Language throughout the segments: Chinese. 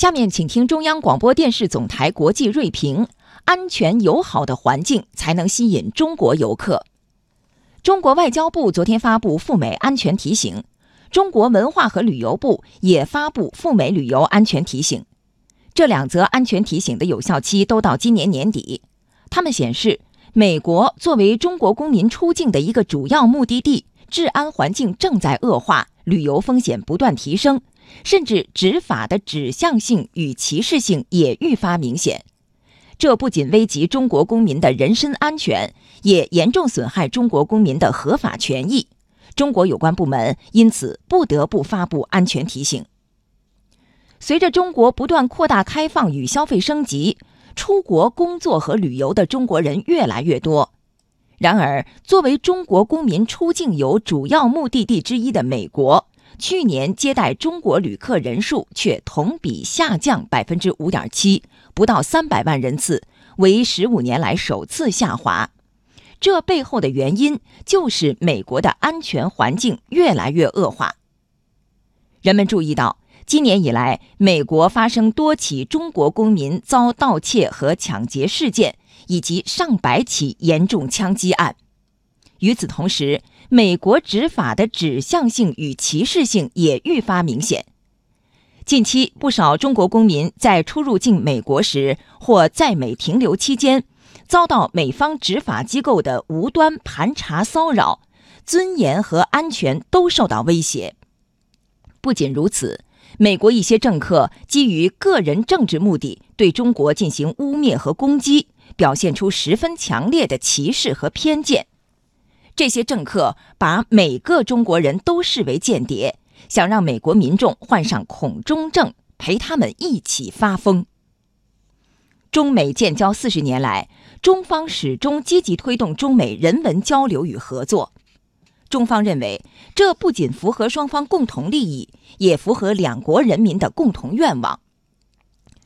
下面请听中央广播电视总台国际锐评：安全友好的环境才能吸引中国游客。中国外交部昨天发布赴美安全提醒，中国文化和旅游部也发布赴美旅游安全提醒。这两则安全提醒的有效期都到今年年底。它们显示，美国作为中国公民出境的一个主要目的地，治安环境正在恶化，旅游风险不断提升。甚至执法的指向性与歧视性也愈发明显，这不仅危及中国公民的人身安全，也严重损害中国公民的合法权益。中国有关部门因此不得不发布安全提醒。随着中国不断扩大开放与消费升级，出国工作和旅游的中国人越来越多。然而，作为中国公民出境游主要目的地之一的美国。去年接待中国旅客人数却同比下降百分之五点七，不到三百万人次，为十五年来首次下滑。这背后的原因就是美国的安全环境越来越恶化。人们注意到，今年以来，美国发生多起中国公民遭盗窃和抢劫事件，以及上百起严重枪击案。与此同时，美国执法的指向性与歧视性也愈发明显。近期，不少中国公民在出入境美国时或在美停留期间，遭到美方执法机构的无端盘查骚扰，尊严和安全都受到威胁。不仅如此，美国一些政客基于个人政治目的，对中国进行污蔑和攻击，表现出十分强烈的歧视和偏见。这些政客把每个中国人都视为间谍，想让美国民众患上恐中症，陪他们一起发疯。中美建交四十年来，中方始终积极推动中美人文交流与合作。中方认为，这不仅符合双方共同利益，也符合两国人民的共同愿望。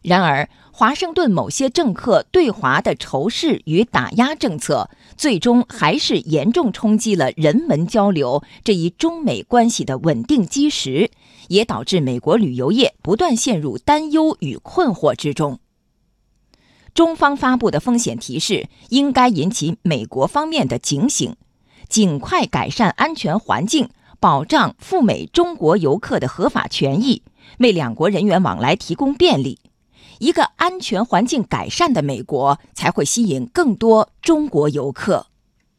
然而，华盛顿某些政客对华的仇视与打压政策，最终还是严重冲击了人文交流这一中美关系的稳定基石，也导致美国旅游业不断陷入担忧与困惑之中。中方发布的风险提示应该引起美国方面的警醒，尽快改善安全环境，保障赴美中国游客的合法权益，为两国人员往来提供便利。一个安全环境改善的美国，才会吸引更多中国游客。